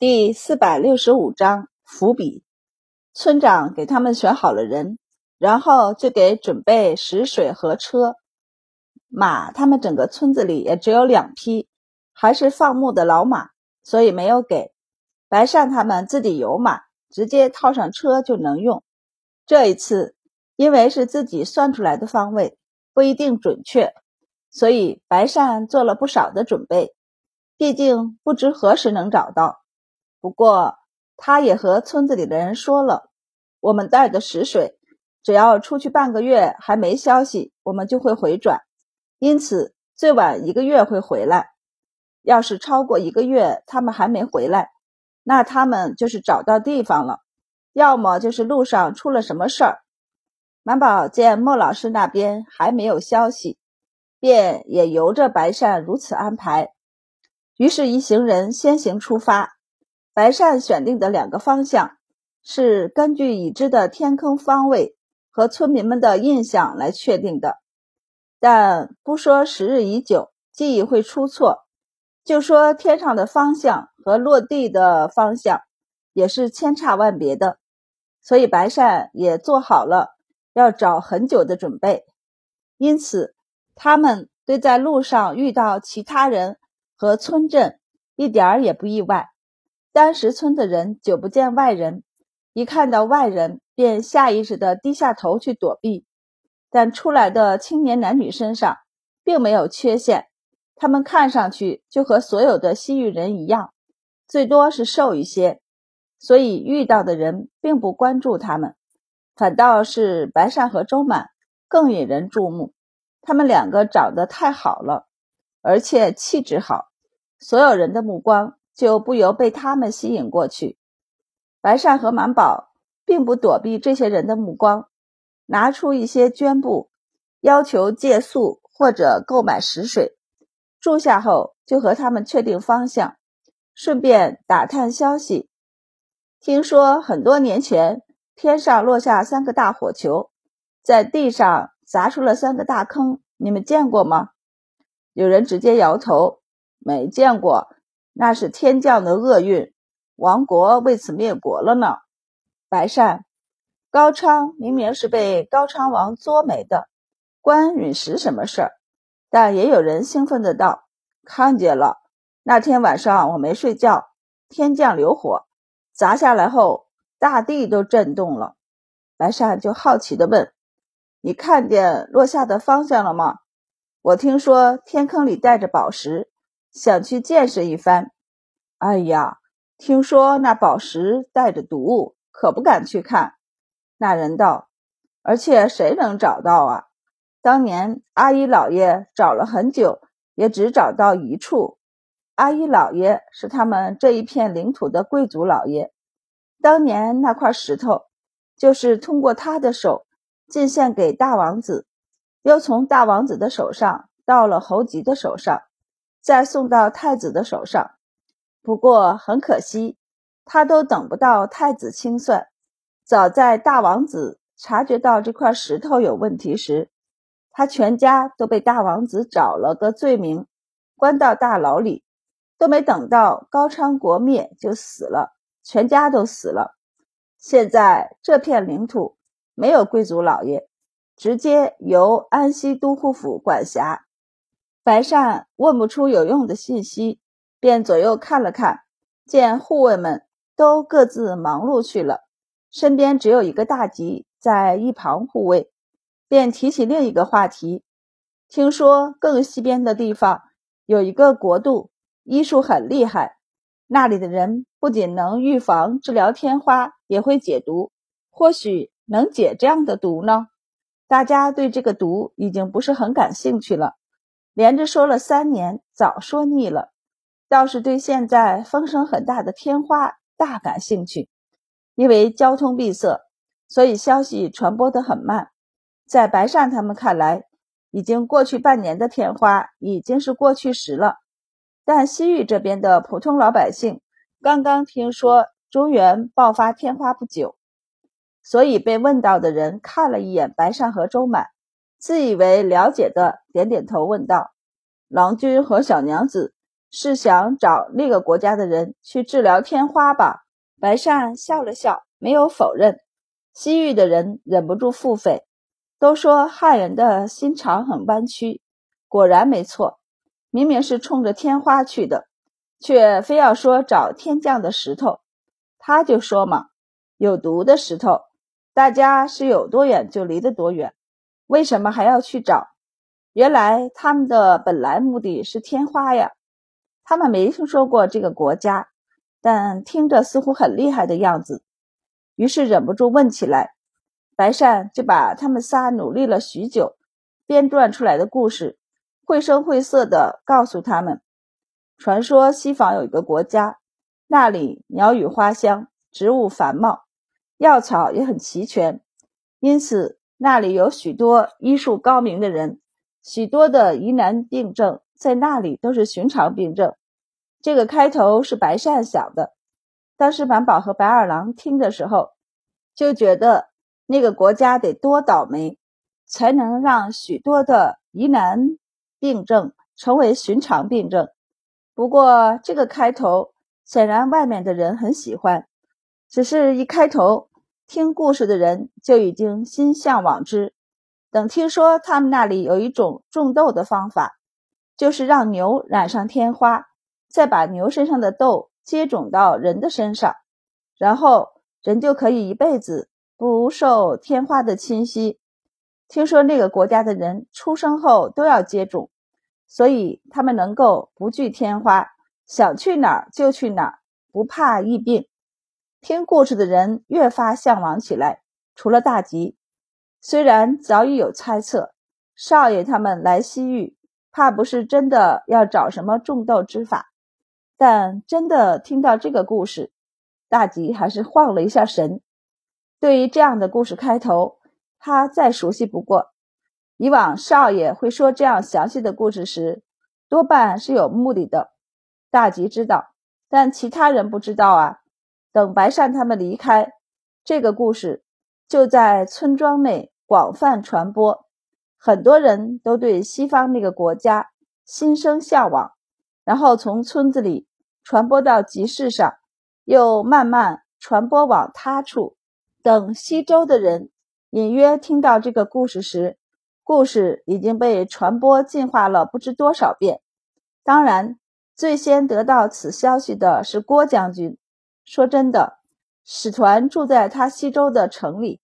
第四百六十五章伏笔。村长给他们选好了人，然后就给准备食水和车马。他们整个村子里也只有两匹，还是放牧的老马，所以没有给白善他们自己有马，直接套上车就能用。这一次，因为是自己算出来的方位，不一定准确，所以白善做了不少的准备。毕竟不知何时能找到。不过，他也和村子里的人说了，我们带的食水，只要出去半个月还没消息，我们就会回转，因此最晚一个月会回来。要是超过一个月他们还没回来，那他们就是找到地方了，要么就是路上出了什么事儿。满宝见莫老师那边还没有消息，便也由着白善如此安排，于是，一行人先行出发。白善选定的两个方向是根据已知的天坑方位和村民们的印象来确定的，但不说时日已久，记忆会出错，就说天上的方向和落地的方向也是千差万别的，所以白善也做好了要找很久的准备，因此他们对在路上遇到其他人和村镇一点儿也不意外。丹石村的人久不见外人，一看到外人便下意识地低下头去躲避。但出来的青年男女身上并没有缺陷，他们看上去就和所有的西域人一样，最多是瘦一些，所以遇到的人并不关注他们，反倒是白善和周满更引人注目。他们两个长得太好了，而且气质好，所有人的目光。就不由被他们吸引过去。白善和满宝并不躲避这些人的目光，拿出一些绢布，要求借宿或者购买食水。住下后，就和他们确定方向，顺便打探消息。听说很多年前，天上落下三个大火球，在地上砸出了三个大坑，你们见过吗？有人直接摇头，没见过。那是天降的厄运，亡国为此灭国了呢。白善，高昌明明是被高昌王作没的，关陨石什么事儿？但也有人兴奋的道：“看见了，那天晚上我没睡觉，天降流火，砸下来后，大地都震动了。”白善就好奇的问：“你看见落下的方向了吗？我听说天坑里带着宝石。”想去见识一番，哎呀，听说那宝石带着毒，可不敢去看。那人道：“而且谁能找到啊？当年阿依老爷找了很久，也只找到一处。阿依老爷是他们这一片领土的贵族老爷，当年那块石头就是通过他的手进献给大王子，又从大王子的手上到了侯吉的手上。”再送到太子的手上，不过很可惜，他都等不到太子清算。早在大王子察觉到这块石头有问题时，他全家都被大王子找了个罪名，关到大牢里，都没等到高昌国灭就死了，全家都死了。现在这片领土没有贵族老爷，直接由安西都护府管辖。白善问不出有用的信息，便左右看了看，见护卫们都各自忙碌去了，身边只有一个大吉在一旁护卫，便提起另一个话题。听说更西边的地方有一个国度，医术很厉害，那里的人不仅能预防治疗天花，也会解毒，或许能解这样的毒呢？大家对这个毒已经不是很感兴趣了。连着说了三年，早说腻了，倒是对现在风声很大的天花大感兴趣。因为交通闭塞，所以消息传播得很慢。在白善他们看来，已经过去半年的天花已经是过去时了。但西域这边的普通老百姓刚刚听说中原爆发天花不久，所以被问到的人看了一眼白善和周满。自以为了解的点点头，问道：“郎君和小娘子是想找那个国家的人去治疗天花吧？白善笑了笑，没有否认。西域的人忍不住腹诽，都说汉人的心肠很弯曲。果然没错，明明是冲着天花去的，却非要说找天降的石头。他就说嘛，有毒的石头，大家是有多远就离得多远，为什么还要去找？原来他们的本来目的是天花呀。他们没听说过这个国家，但听着似乎很厉害的样子。于是忍不住问起来，白善就把他们仨努力了许久编撰出来的故事，绘声绘色地告诉他们：传说西方有一个国家，那里鸟语花香，植物繁茂，药草也很齐全，因此那里有许多医术高明的人，许多的疑难病症在那里都是寻常病症。这个开头是白善想的。当时满宝和白二郎听的时候，就觉得那个国家得多倒霉，才能让许多的疑难病症成为寻常病症。不过这个开头显然外面的人很喜欢，只是一开头听故事的人就已经心向往之。等听说他们那里有一种种豆的方法，就是让牛染上天花，再把牛身上的痘。接种到人的身上，然后人就可以一辈子不受天花的侵袭。听说那个国家的人出生后都要接种，所以他们能够不惧天花，想去哪儿就去哪儿，不怕疫病。听故事的人越发向往起来。除了大吉，虽然早已有猜测，少爷他们来西域，怕不是真的要找什么种豆之法。但真的听到这个故事，大吉还是晃了一下神。对于这样的故事开头，他再熟悉不过。以往少爷会说这样详细的故事时，多半是有目的的。大吉知道，但其他人不知道啊。等白善他们离开，这个故事就在村庄内广泛传播，很多人都对西方那个国家心生向往，然后从村子里。传播到集市上，又慢慢传播往他处。等西周的人隐约听到这个故事时，故事已经被传播进化了不知多少遍。当然，最先得到此消息的是郭将军。说真的，使团住在他西周的城里，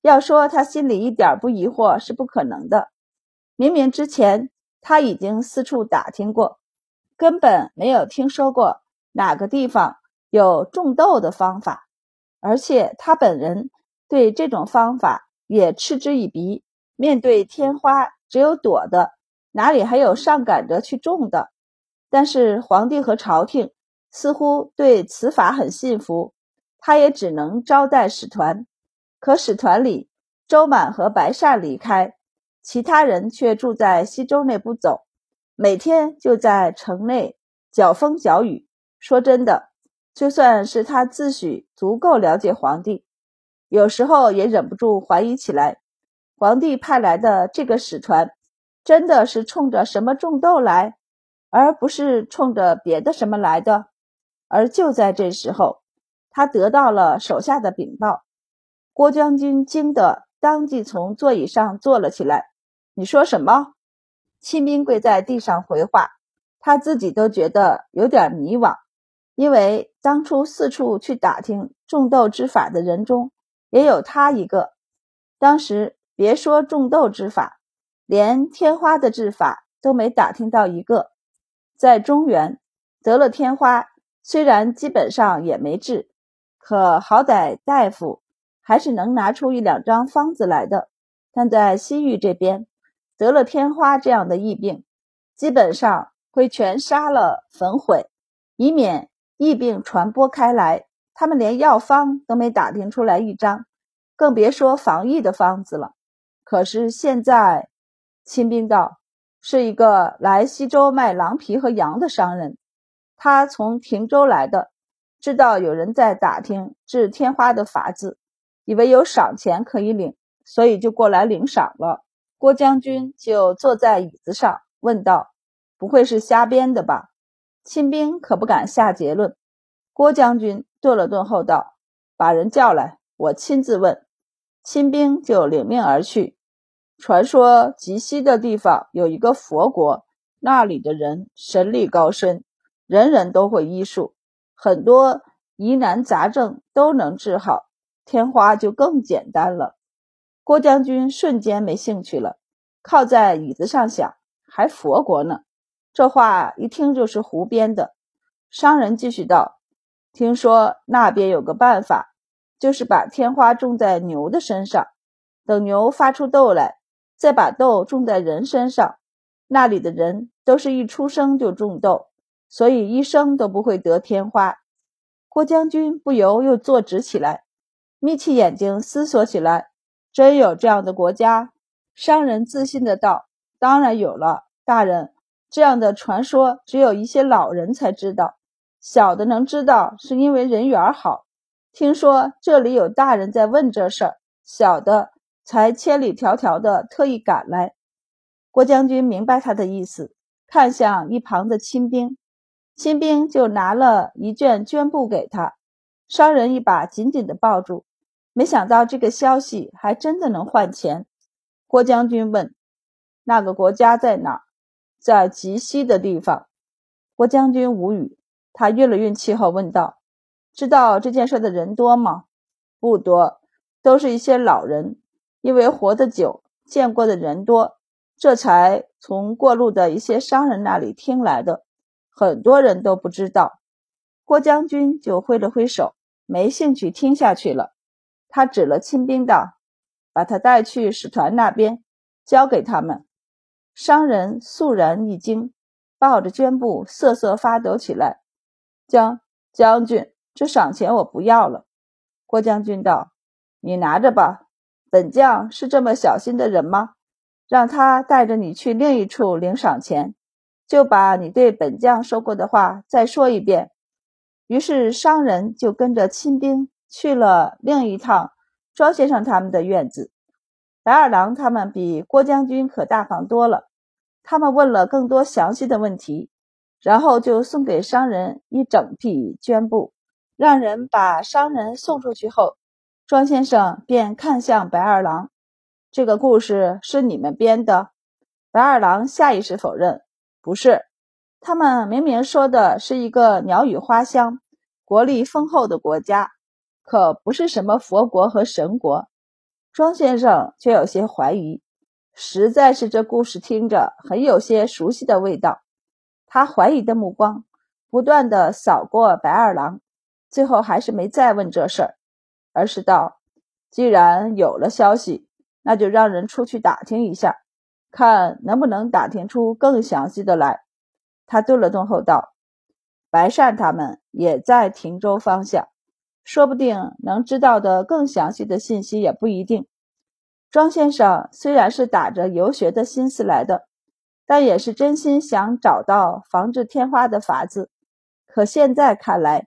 要说他心里一点不疑惑是不可能的。明明之前他已经四处打听过。根本没有听说过哪个地方有种豆的方法，而且他本人对这种方法也嗤之以鼻。面对天花，只有躲的，哪里还有上赶着去种的？但是皇帝和朝廷似乎对此法很信服，他也只能招待使团。可使团里，周满和白善离开，其他人却住在西周内不走。每天就在城内搅风搅雨。说真的，就算是他自诩足够了解皇帝，有时候也忍不住怀疑起来：皇帝派来的这个使团，真的是冲着什么种豆来，而不是冲着别的什么来的？而就在这时候，他得到了手下的禀报。郭将军惊得当即从座椅上坐了起来：“你说什么？”清兵跪在地上回话，他自己都觉得有点迷惘，因为当初四处去打听种豆之法的人中，也有他一个。当时别说种豆之法，连天花的治法都没打听到一个。在中原得了天花，虽然基本上也没治，可好歹大夫还是能拿出一两张方子来的。但在西域这边，得了天花这样的疫病，基本上会全杀了焚毁，以免疫病传播开来。他们连药方都没打听出来一张，更别说防疫的方子了。可是现在，清兵道是一个来西周卖狼皮和羊的商人，他从亭州来的，知道有人在打听治天花的法子，以为有赏钱可以领，所以就过来领赏了。郭将军就坐在椅子上问道：“不会是瞎编的吧？”亲兵可不敢下结论。郭将军顿了顿后道：“把人叫来，我亲自问。”亲兵就领命而去。传说极西的地方有一个佛国，那里的人神力高深，人人都会医术，很多疑难杂症都能治好。天花就更简单了。郭将军瞬间没兴趣了，靠在椅子上想：还佛国呢？这话一听就是胡编的。商人继续道：“听说那边有个办法，就是把天花种在牛的身上，等牛发出豆来。”再把豆种在人身上，那里的人都是一出生就种豆，所以一生都不会得天花。郭将军不由又坐直起来，眯起眼睛思索起来：真有这样的国家？商人自信的道：“当然有了，大人。这样的传说只有一些老人才知道，小的能知道是因为人缘好。听说这里有大人在问这事儿，小的。”才千里迢迢的特意赶来，郭将军明白他的意思，看向一旁的亲兵，新兵就拿了一卷绢布给他。商人一把紧紧的抱住，没想到这个消息还真的能换钱。郭将军问：“那个国家在哪？”“在极西的地方。”郭将军无语，他运了运气后问道：“知道这件事的人多吗？”“不多，都是一些老人。”因为活得久，见过的人多，这才从过路的一些商人那里听来的。很多人都不知道。郭将军就挥了挥手，没兴趣听下去了。他指了亲兵道：“把他带去使团那边，交给他们。”商人肃然一惊，抱着绢布瑟瑟发抖起来。将将军，这赏钱我不要了。郭将军道：“你拿着吧。”本将是这么小心的人吗？让他带着你去另一处领赏钱，就把你对本将说过的话再说一遍。于是商人就跟着亲兵去了另一趟庄先生他们的院子。白二郎他们比郭将军可大方多了，他们问了更多详细的问题，然后就送给商人一整匹绢布，让人把商人送出去后。庄先生便看向白二郎：“这个故事是你们编的？”白二郎下意识否认：“不是，他们明明说的是一个鸟语花香、国力丰厚的国家，可不是什么佛国和神国。”庄先生却有些怀疑，实在是这故事听着很有些熟悉的味道。他怀疑的目光不断的扫过白二郎，最后还是没再问这事儿。而是道：“既然有了消息，那就让人出去打听一下，看能不能打听出更详细的来。”他顿了顿后道：“白善他们也在亭州方向，说不定能知道的更详细的信息也不一定。”庄先生虽然是打着游学的心思来的，但也是真心想找到防治天花的法子。可现在看来，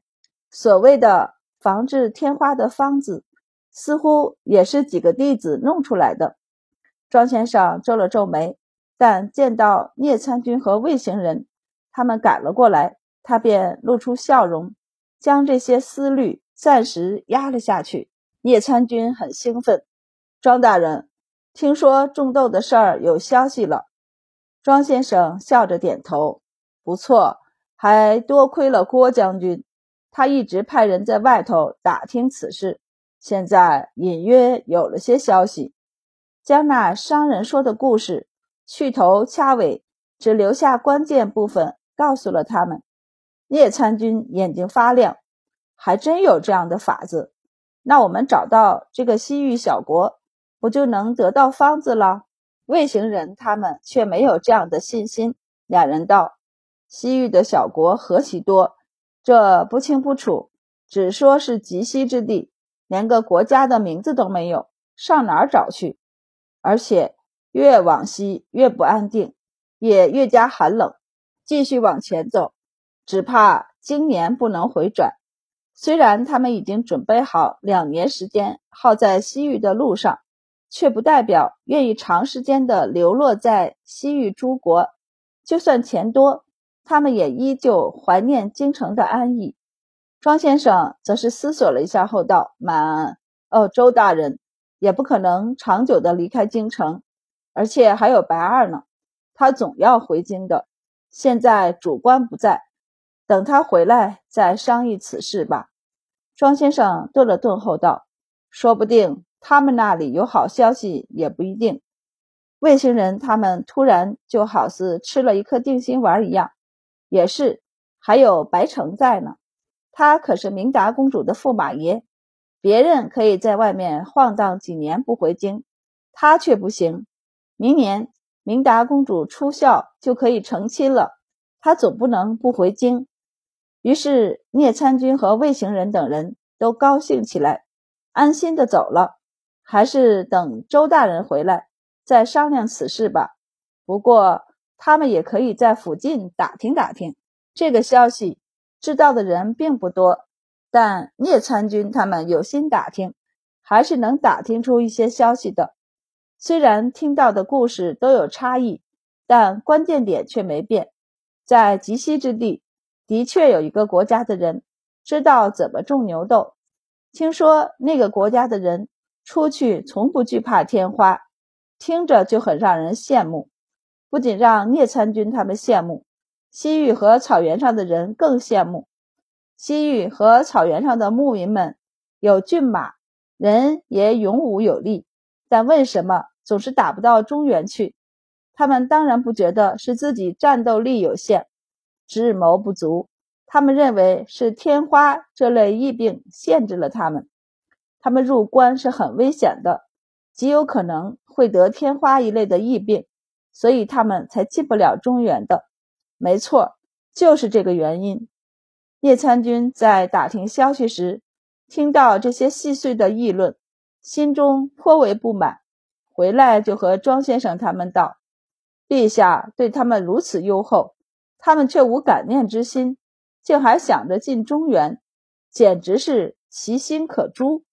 所谓的……防治天花的方子，似乎也是几个弟子弄出来的。庄先生皱了皱眉，但见到聂参军和魏行人他们赶了过来，他便露出笑容，将这些思虑暂时压了下去。聂参军很兴奋：“庄大人，听说种豆的事儿有消息了。”庄先生笑着点头：“不错，还多亏了郭将军。”他一直派人在外头打听此事，现在隐约有了些消息，将那商人说的故事去头掐尾，只留下关键部分告诉了他们。聂参军眼睛发亮，还真有这样的法子。那我们找到这个西域小国，不就能得到方子了？魏行人他们却没有这样的信心。两人道：“西域的小国何其多！”这不清不楚，只说是极西之地，连个国家的名字都没有，上哪儿找去？而且越往西越不安定，也越加寒冷。继续往前走，只怕今年不能回转。虽然他们已经准备好两年时间耗在西域的路上，却不代表愿意长时间的流落在西域诸国。就算钱多。他们也依旧怀念京城的安逸。庄先生则是思索了一下后道：“满哦，周大人也不可能长久的离开京城，而且还有白二呢，他总要回京的。现在主官不在，等他回来再商议此事吧。”庄先生顿了顿后道：“说不定他们那里有好消息，也不一定。卫星人他们突然就好似吃了一颗定心丸一样，也是还有白城在呢。”他可是明达公主的驸马爷，别人可以在外面晃荡几年不回京，他却不行。明年明达公主出校就可以成亲了，他总不能不回京。于是聂参军和魏行人等人都高兴起来，安心的走了。还是等周大人回来再商量此事吧。不过他们也可以在附近打听打听这个消息。知道的人并不多，但聂参军他们有心打听，还是能打听出一些消息的。虽然听到的故事都有差异，但关键点却没变。在极西之地，的确有一个国家的人知道怎么种牛豆。听说那个国家的人出去从不惧怕天花，听着就很让人羡慕。不仅让聂参军他们羡慕。西域和草原上的人更羡慕西域和草原上的牧民们有骏马，人也勇武有力，但为什么总是打不到中原去？他们当然不觉得是自己战斗力有限、智谋不足，他们认为是天花这类疫病限制了他们。他们入关是很危险的，极有可能会得天花一类的疫病，所以他们才进不了中原的。没错，就是这个原因。叶参军在打听消息时，听到这些细碎的议论，心中颇为不满。回来就和庄先生他们道：“陛下对他们如此优厚，他们却无感念之心，竟还想着进中原，简直是其心可诛。”